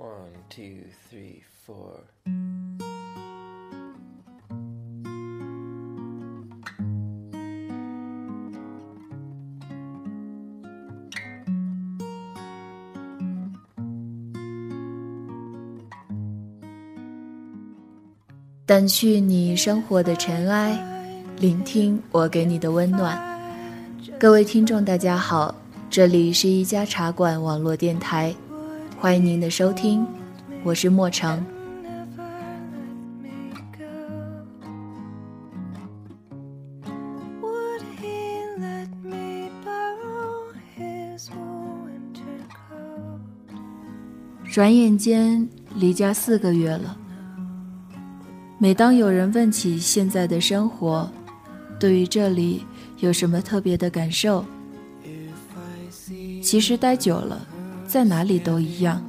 One, two, three, four. 掸去你生活的尘埃，聆听我给你的温暖。各位听众，大家好，这里是一家茶馆网络电台，欢迎您的收听，我是莫成。转眼间离家四个月了。每当有人问起现在的生活，对于这里有什么特别的感受？其实待久了，在哪里都一样。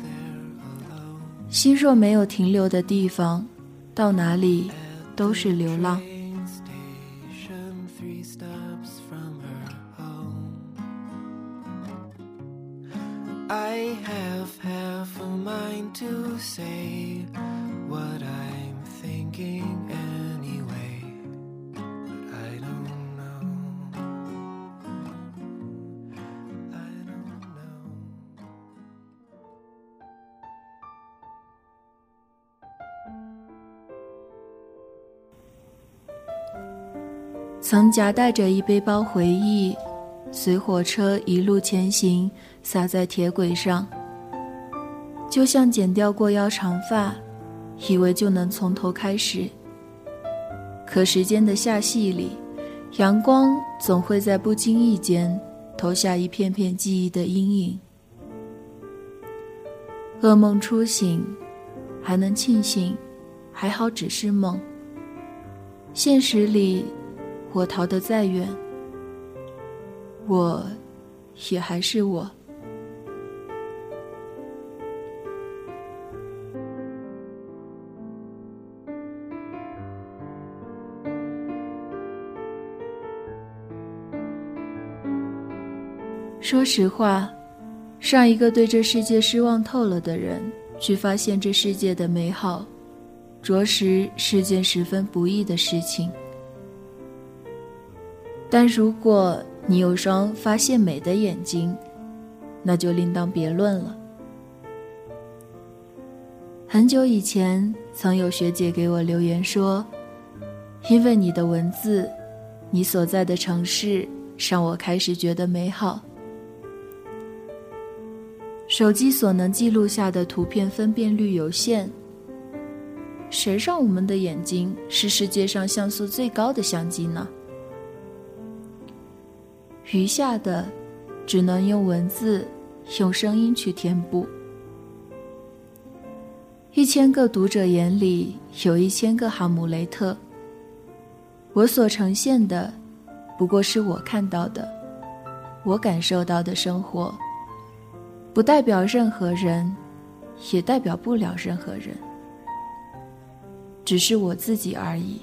心若没有停留的地方，到哪里都是流浪。曾夹带着一背包回忆，随火车一路前行，洒在铁轨上，就像剪掉过腰长发，以为就能从头开始。可时间的下戏里，阳光总会在不经意间投下一片片记忆的阴影。噩梦初醒，还能庆幸，还好只是梦。现实里。我逃得再远，我也还是我。说实话，上一个对这世界失望透了的人，去发现这世界的美好，着实是件十分不易的事情。但如果你有双发现美的眼睛，那就另当别论了。很久以前，曾有学姐给我留言说：“因为你的文字，你所在的城市，让我开始觉得美好。”手机所能记录下的图片分辨率有限，谁让我们的眼睛是世界上像素最高的相机呢？余下的，只能用文字、用声音去填补。一千个读者眼里有一千个哈姆雷特。我所呈现的，不过是我看到的，我感受到的生活，不代表任何人，也代表不了任何人，只是我自己而已。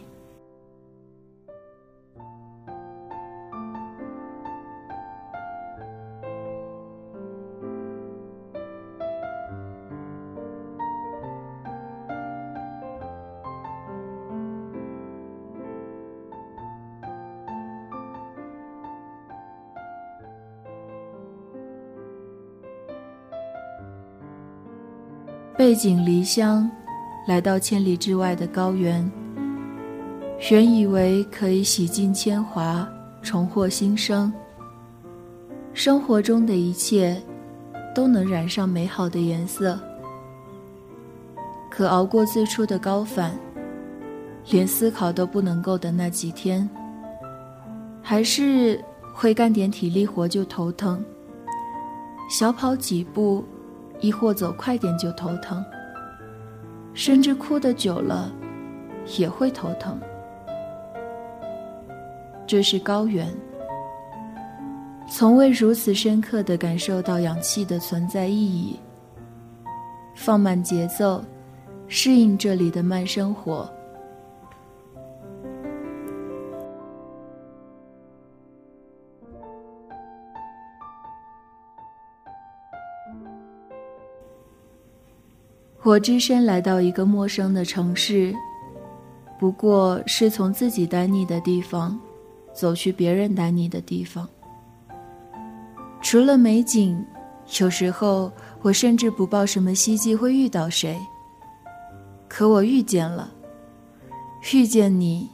背井离乡，来到千里之外的高原。原以为可以洗尽铅华，重获新生。生活中的一切，都能染上美好的颜色。可熬过最初的高反，连思考都不能够的那几天，还是会干点体力活就头疼。小跑几步。亦或走快点就头疼，甚至哭得久了，也会头疼。这是高原，从未如此深刻的感受到氧气的存在意义。放慢节奏，适应这里的慢生活。我只身来到一个陌生的城市，不过是从自己待腻的地方，走去别人待腻的地方。除了美景，有时候我甚至不抱什么希冀会遇到谁。可我遇见了，遇见你，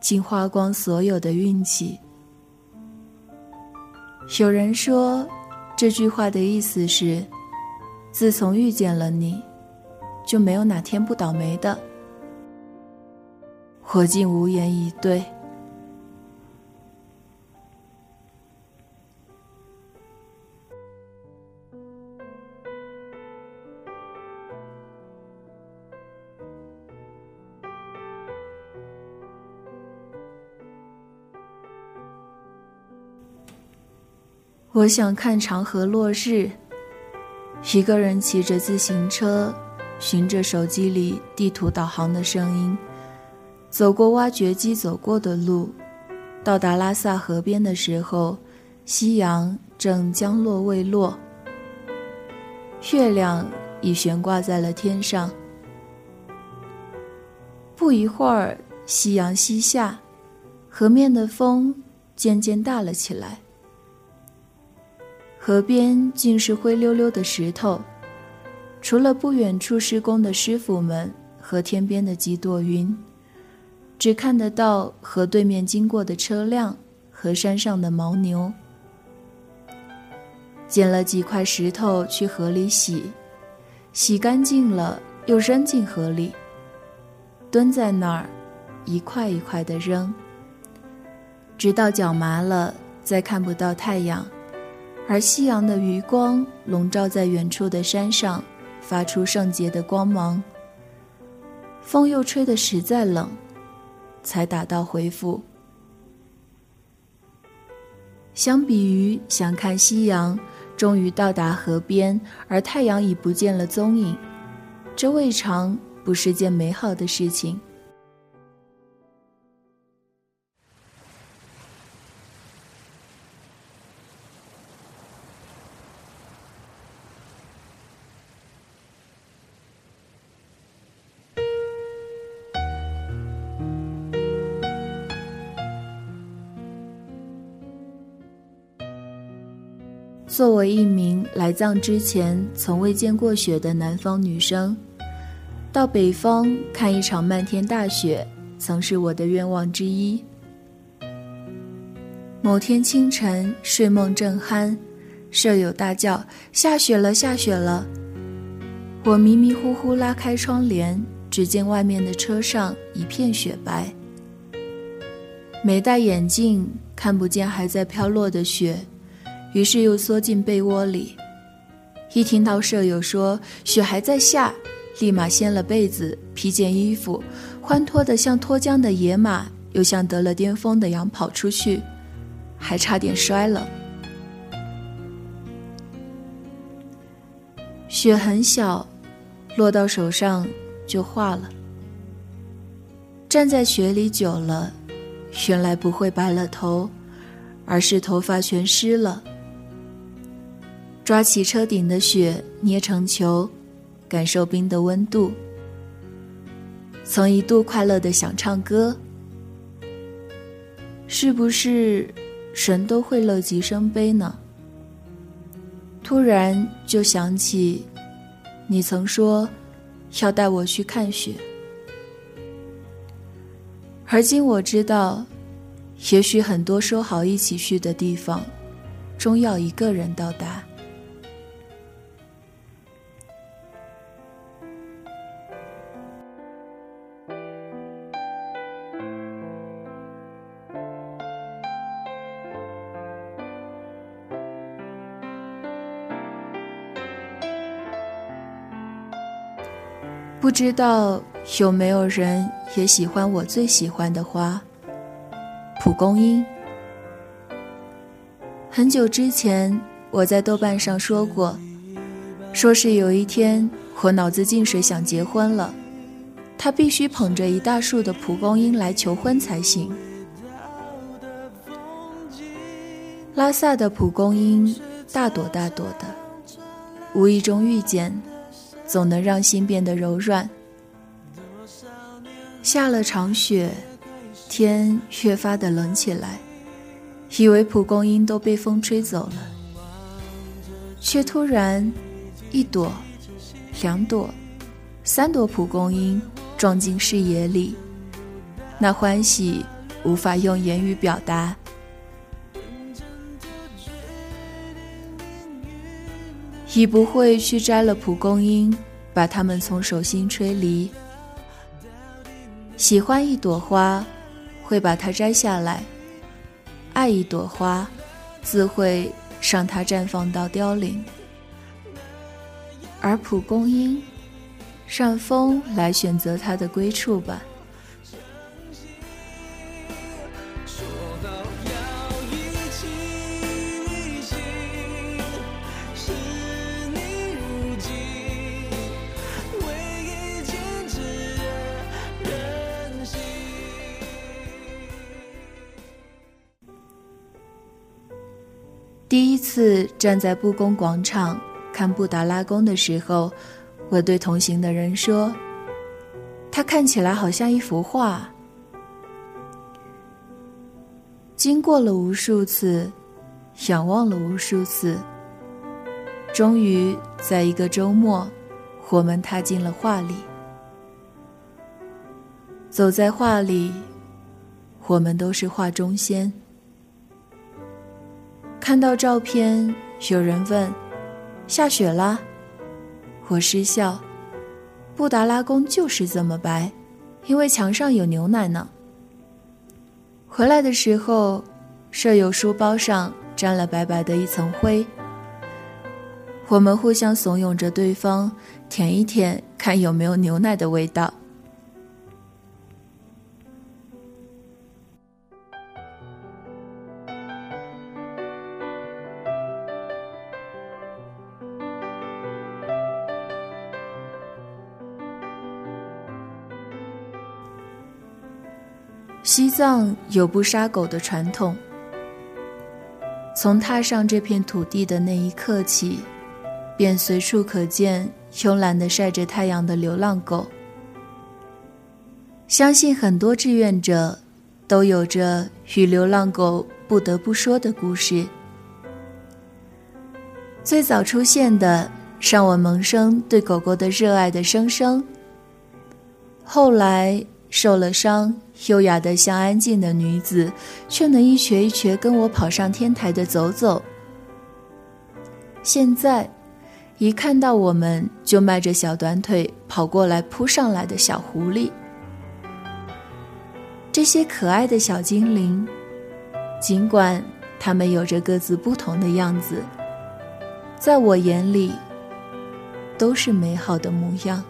竟花光所有的运气。有人说，这句话的意思是，自从遇见了你，就没有哪天不倒霉的。我竟无言以对。我想看长河落日。一个人骑着自行车，循着手机里地图导航的声音，走过挖掘机走过的路，到达拉萨河边的时候，夕阳正将落未落，月亮已悬挂在了天上。不一会儿，夕阳西下，河面的风渐渐大了起来。河边尽是灰溜溜的石头，除了不远处施工的师傅们和天边的几朵云，只看得到河对面经过的车辆和山上的牦牛。捡了几块石头去河里洗，洗干净了又扔进河里，蹲在那儿，一块一块的扔，直到脚麻了，再看不到太阳。而夕阳的余光笼罩在远处的山上，发出圣洁的光芒。风又吹得实在冷，才打道回府。相比于想看夕阳，终于到达河边，而太阳已不见了踪影，这未尝不是件美好的事情。作为一名来藏之前从未见过雪的南方女生，到北方看一场漫天大雪，曾是我的愿望之一。某天清晨睡梦正酣，舍友大叫：“下雪了，下雪了！”我迷迷糊糊拉开窗帘，只见外面的车上一片雪白。没戴眼镜，看不见还在飘落的雪。于是又缩进被窝里，一听到舍友说雪还在下，立马掀了被子，披件衣服，欢脱的像脱缰的野马，又像得了巅峰的羊跑出去，还差点摔了。雪很小，落到手上就化了。站在雪里久了，原来不会白了头，而是头发全湿了。抓起车顶的雪，捏成球，感受冰的温度。曾一度快乐的想唱歌，是不是神都会乐极生悲呢？突然就想起，你曾说要带我去看雪，而今我知道，也许很多说好一起去的地方，终要一个人到达。不知道有没有人也喜欢我最喜欢的花——蒲公英。很久之前，我在豆瓣上说过，说是有一天我脑子进水想结婚了，他必须捧着一大束的蒲公英来求婚才行。拉萨的蒲公英大朵大朵的，无意中遇见。总能让心变得柔软。下了场雪，天越发的冷起来，以为蒲公英都被风吹走了，却突然，一朵、两朵、三朵蒲公英撞进视野里，那欢喜无法用言语表达。已不会去摘了蒲公英，把它们从手心吹离。喜欢一朵花，会把它摘下来；爱一朵花，自会让它绽放到凋零。而蒲公英，让风来选择它的归处吧。说到第一次站在布宫广场看布达拉宫的时候，我对同行的人说：“它看起来好像一幅画。”经过了无数次，仰望了无数次，终于在一个周末，我们踏进了画里。走在画里，我们都是画中仙。看到照片，有人问：“下雪啦？”我失笑：“布达拉宫就是这么白，因为墙上有牛奶呢。”回来的时候，舍友书包上沾了白白的一层灰。我们互相怂恿着对方舔一舔，看有没有牛奶的味道。西藏有不杀狗的传统。从踏上这片土地的那一刻起，便随处可见慵懒的晒着太阳的流浪狗。相信很多志愿者都有着与流浪狗不得不说的故事。最早出现的，让我萌生对狗狗的热爱的生生。后来受了伤。优雅的像安静的女子，却能一瘸一瘸跟我跑上天台的走走。现在，一看到我们就迈着小短腿跑过来扑上来的小狐狸。这些可爱的小精灵，尽管它们有着各自不同的样子，在我眼里，都是美好的模样。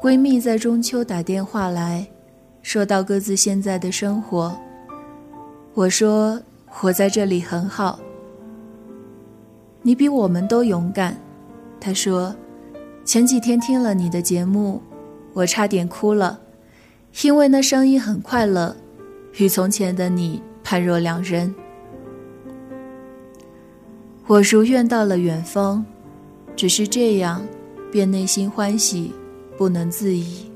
闺蜜在中秋打电话来，说到各自现在的生活。我说我在这里很好。你比我们都勇敢。她说，前几天听了你的节目，我差点哭了，因为那声音很快乐，与从前的你判若两人。我如愿到了远方，只是这样，便内心欢喜。不能自已，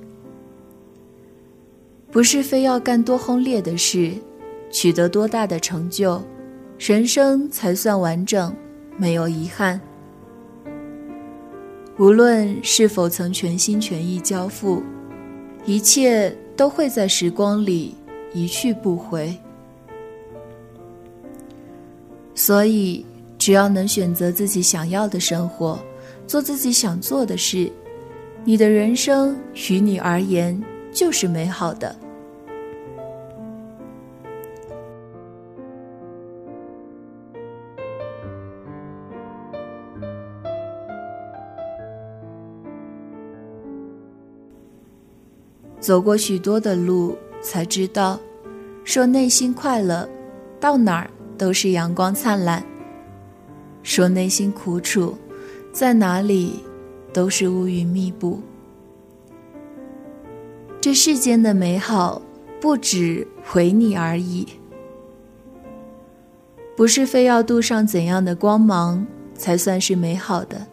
不是非要干多轰烈的事，取得多大的成就，人生才算完整，没有遗憾。无论是否曾全心全意交付，一切都会在时光里一去不回。所以，只要能选择自己想要的生活，做自己想做的事。你的人生于你而言就是美好的。走过许多的路，才知道，说内心快乐，到哪儿都是阳光灿烂；说内心苦楚，在哪里都是乌云密布。这世间的美好，不止回你而已。不是非要镀上怎样的光芒才算是美好的，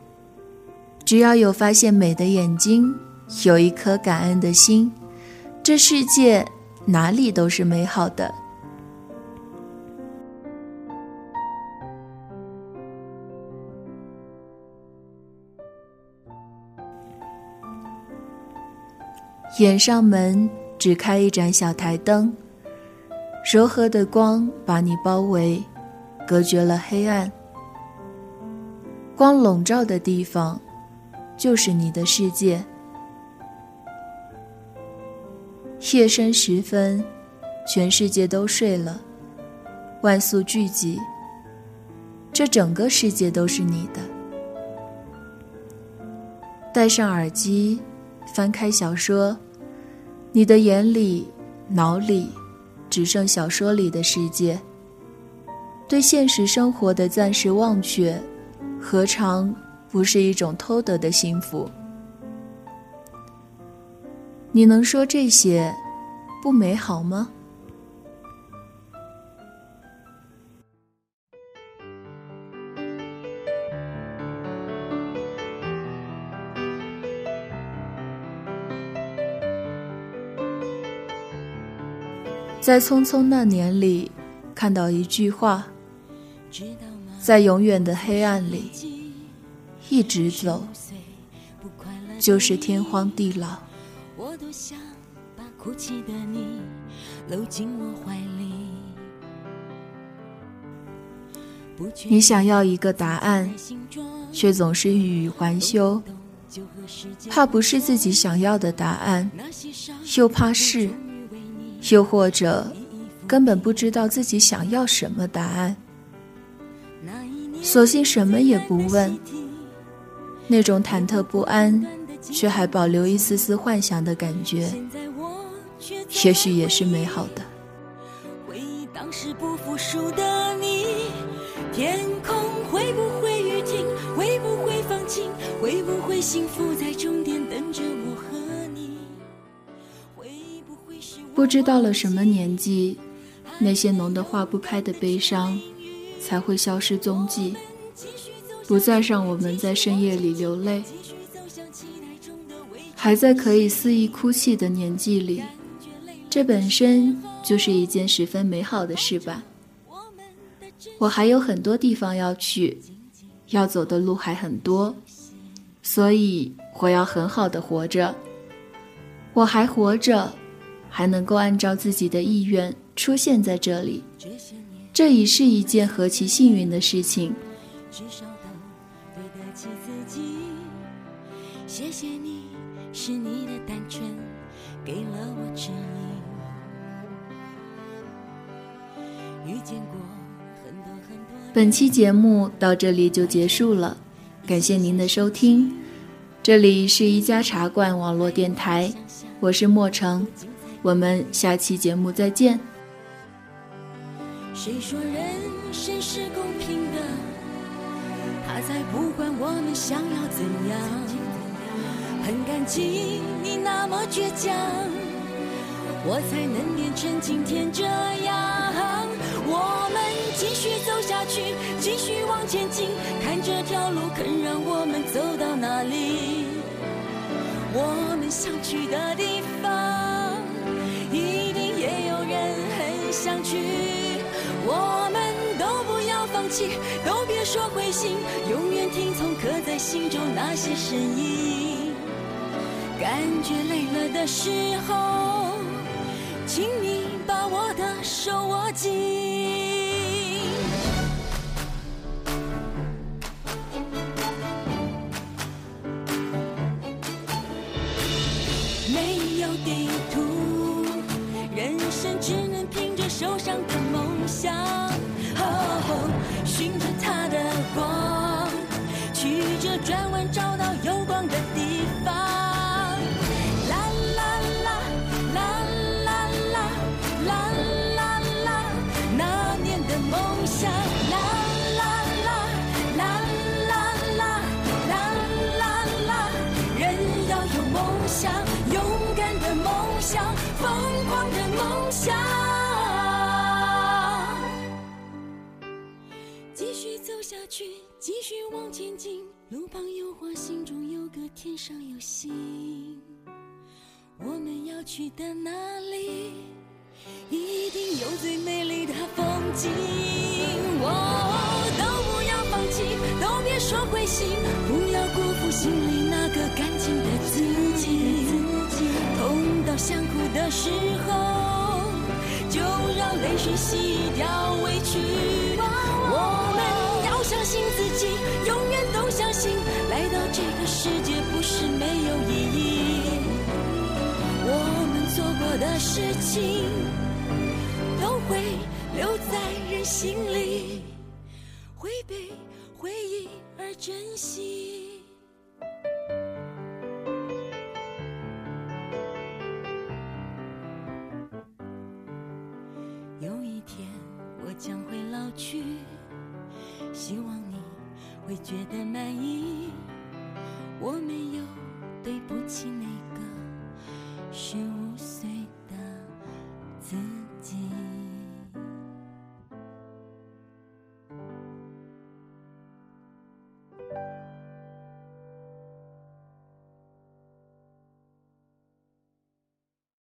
只要有发现美的眼睛，有一颗感恩的心，这世界哪里都是美好的。掩上门只开一盏小台灯，柔和的光把你包围。隔绝了黑暗，光笼罩的地方，就是你的世界。夜深时分，全世界都睡了，万宿聚集，这整个世界都是你的。戴上耳机，翻开小说，你的眼里、脑里，只剩小说里的世界。对现实生活的暂时忘却，何尝不是一种偷得的幸福？你能说这些不美好吗？在匆匆那年里，看到一句话。在永远的黑暗里，一直走，就是天荒地老。你想要一个答案，却总是欲语还休，怕不是自己想要的答案，又怕是，又或者根本不知道自己想要什么答案。索性什么也不问，那种忐忑不安，却还保留一丝丝幻想的感觉，也许也是美好的。回忆当时不服输的你，天空会不会雨停？会不会放晴？会不会幸福在终点不知到了什么年纪，那些浓得化不开的悲伤。才会消失踪迹，不再让我们在深夜里流泪。还在可以肆意哭泣的年纪里，这本身就是一件十分美好的事吧。我还有很多地方要去，要走的路还很多，所以我要很好的活着。我还活着，还能够按照自己的意愿出现在这里。这已是一件何其幸运的事情。谢谢你是你的单纯给了我指引本期节目到这里就结束了，感谢您的收听。这里是一家茶馆网络电台，我是莫成，我们下期节目再见。谁说人生是公平的？他才不管我们想要怎样。很感激你那么倔强，我才能变成今天这样。我们继续走下去，继续往前进，看这条路肯让我们走到哪里？我们想去的地方，相聚。我们都不要放弃，都别说灰心，永远听从刻在心中那些声音。感觉累了的时候，请你把我的手握紧。没有地图，人生只能拼手上的梦想，哦，寻着它的光，曲折转弯，找到有光的地方。往前进。路旁有花，心中有歌，天上有星。我们要去的那里，一定有最美丽的风景。哦，都不要放弃，都别说灰心，不要辜负心里那个干净的自己。痛到想哭的时候，就让泪水洗掉委屈。的事情，都会留在人心里，会被回忆而珍惜。